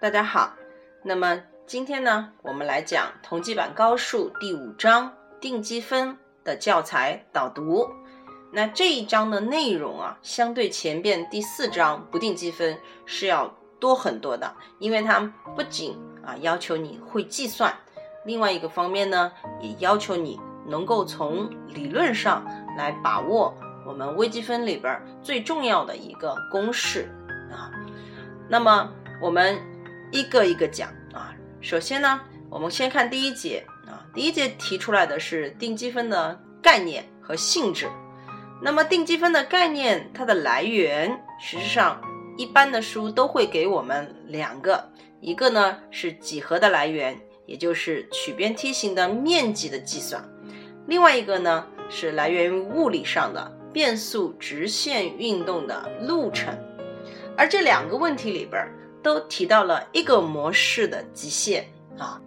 大家好。那么今天呢，我们来讲同济版高数第五章定积分的教材导读。那这一章的内容啊，相对前边第四章不定积分是要多很多的，因为它不仅啊要求你会计算，另外一个方面呢，也要求你能够从理论上来把握我们微积分里边最重要的一个公式啊。那么我们一个一个讲啊。首先呢，我们先看第一节啊，第一节提出来的是定积分的概念和性质。那么定积分的概念，它的来源，实际上一般的书都会给我们两个，一个呢是几何的来源，也就是曲边梯形的面积的计算；另外一个呢是来源于物理上的变速直线运动的路程。而这两个问题里边都提到了一个模式的极限啊，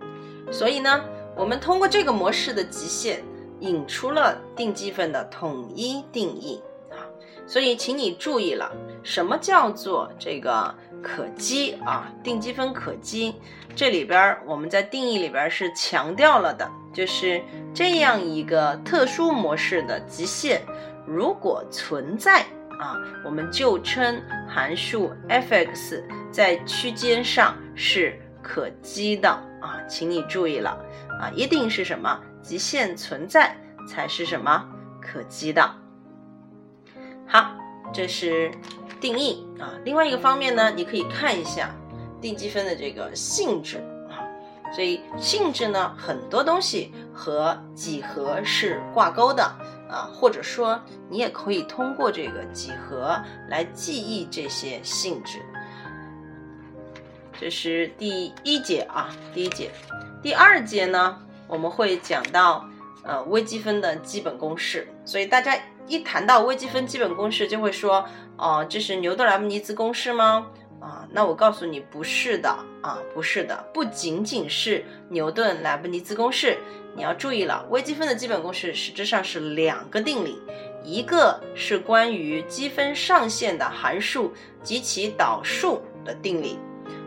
所以呢，我们通过这个模式的极限。引出了定积分的统一定义啊，所以请你注意了，什么叫做这个可积啊？定积分可积，这里边我们在定义里边是强调了的，就是这样一个特殊模式的极限，如果存在啊，我们就称函数 f(x) 在区间上是可积的啊，请你注意了啊，一定是什么？极限存在才是什么可积的。好，这是定义啊。另外一个方面呢，你可以看一下定积分的这个性质啊。所以性质呢，很多东西和几何是挂钩的啊，或者说你也可以通过这个几何来记忆这些性质。这是第一节啊，第一节。第二节呢？我们会讲到，呃，微积分的基本公式。所以大家一谈到微积分基本公式，就会说，哦，这是牛顿莱布尼兹公式吗？啊，那我告诉你，不是的，啊，不是的，不仅仅是牛顿莱布尼兹公式。你要注意了，微积分的基本公式实质上是两个定理，一个是关于积分上限的函数及其导数的定理，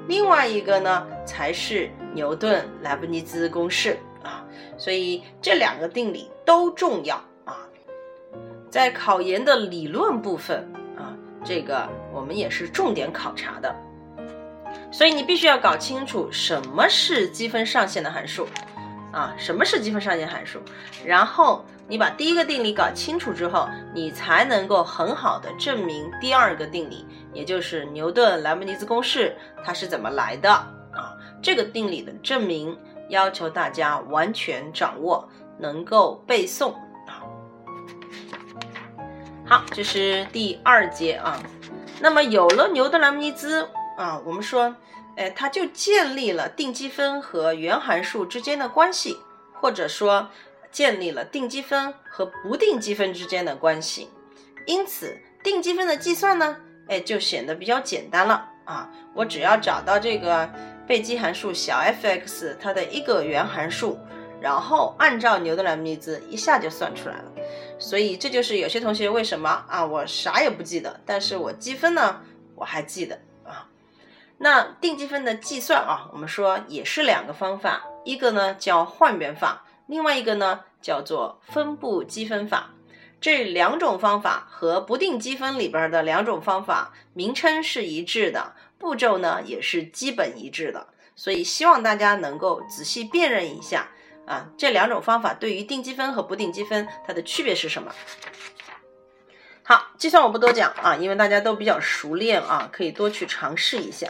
另外一个呢，才是牛顿莱布尼兹公式。啊，所以这两个定理都重要啊，在考研的理论部分啊，这个我们也是重点考察的，所以你必须要搞清楚什么是积分上限的函数啊，什么是积分上限函数，然后你把第一个定理搞清楚之后，你才能够很好的证明第二个定理，也就是牛顿莱布尼兹公式它是怎么来的啊，这个定理的证明。要求大家完全掌握，能够背诵啊。好，这是第二节啊。那么有了牛顿莱布尼兹啊，我们说，哎，它就建立了定积分和原函数之间的关系，或者说建立了定积分和不定积分之间的关系。因此，定积分的计算呢，哎，就显得比较简单了啊。我只要找到这个。被积函数小 f(x) 它的一个原函数，然后按照牛顿莱布尼兹一下就算出来了。所以这就是有些同学为什么啊，我啥也不记得，但是我积分呢我还记得啊。那定积分的计算啊，我们说也是两个方法，一个呢叫换元法，另外一个呢叫做分布积分法。这两种方法和不定积分里边的两种方法名称是一致的。步骤呢也是基本一致的，所以希望大家能够仔细辨认一下啊，这两种方法对于定积分和不定积分它的区别是什么？好，计算我不多讲啊，因为大家都比较熟练啊，可以多去尝试一下。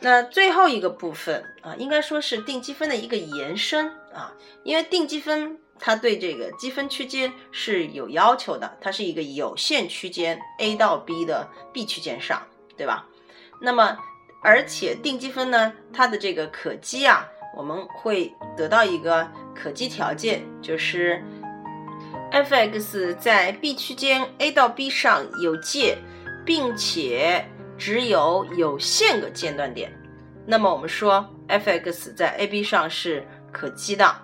那最后一个部分啊，应该说是定积分的一个延伸啊，因为定积分它对这个积分区间是有要求的，它是一个有限区间 a 到 b 的 b 区间上。对吧？那么，而且定积分呢，它的这个可积啊，我们会得到一个可积条件，就是 f(x) 在 b 区间 a 到 b 上有界，并且只有有限个间断点。那么我们说 f(x) 在 a、b 上是可积的。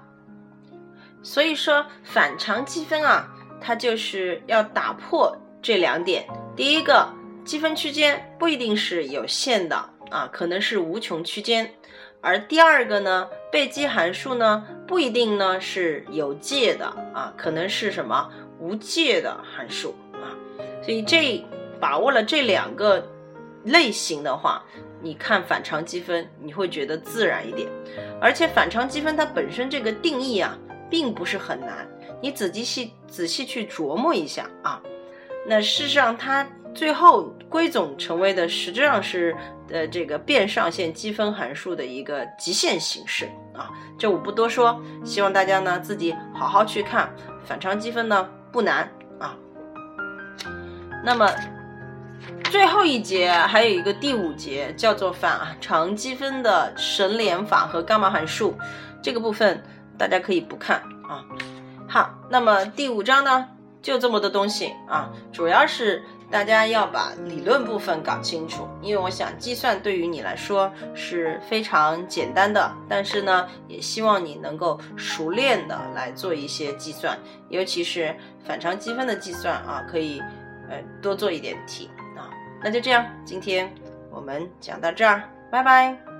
所以说反常积分啊，它就是要打破这两点。第一个。积分区间不一定是有限的，啊，可能是无穷区间；而第二个呢，被积函数呢，不一定呢是有界的啊，可能是什么无界的函数啊。所以这把握了这两个类型的话，你看反常积分，你会觉得自然一点。而且反常积分它本身这个定义啊，并不是很难，你仔细细仔细去琢磨一下啊。那事实上它。最后归总成为的实质上是呃这个变上限积分函数的一个极限形式啊，这我不多说，希望大家呢自己好好去看反常积分呢不难啊。那么最后一节还有一个第五节叫做反常积分的绳联法和伽马函数，这个部分大家可以不看啊。好，那么第五章呢就这么多东西啊，主要是。大家要把理论部分搞清楚，因为我想计算对于你来说是非常简单的，但是呢，也希望你能够熟练的来做一些计算，尤其是反常积分的计算啊，可以呃多做一点题啊。那就这样，今天我们讲到这儿，拜拜。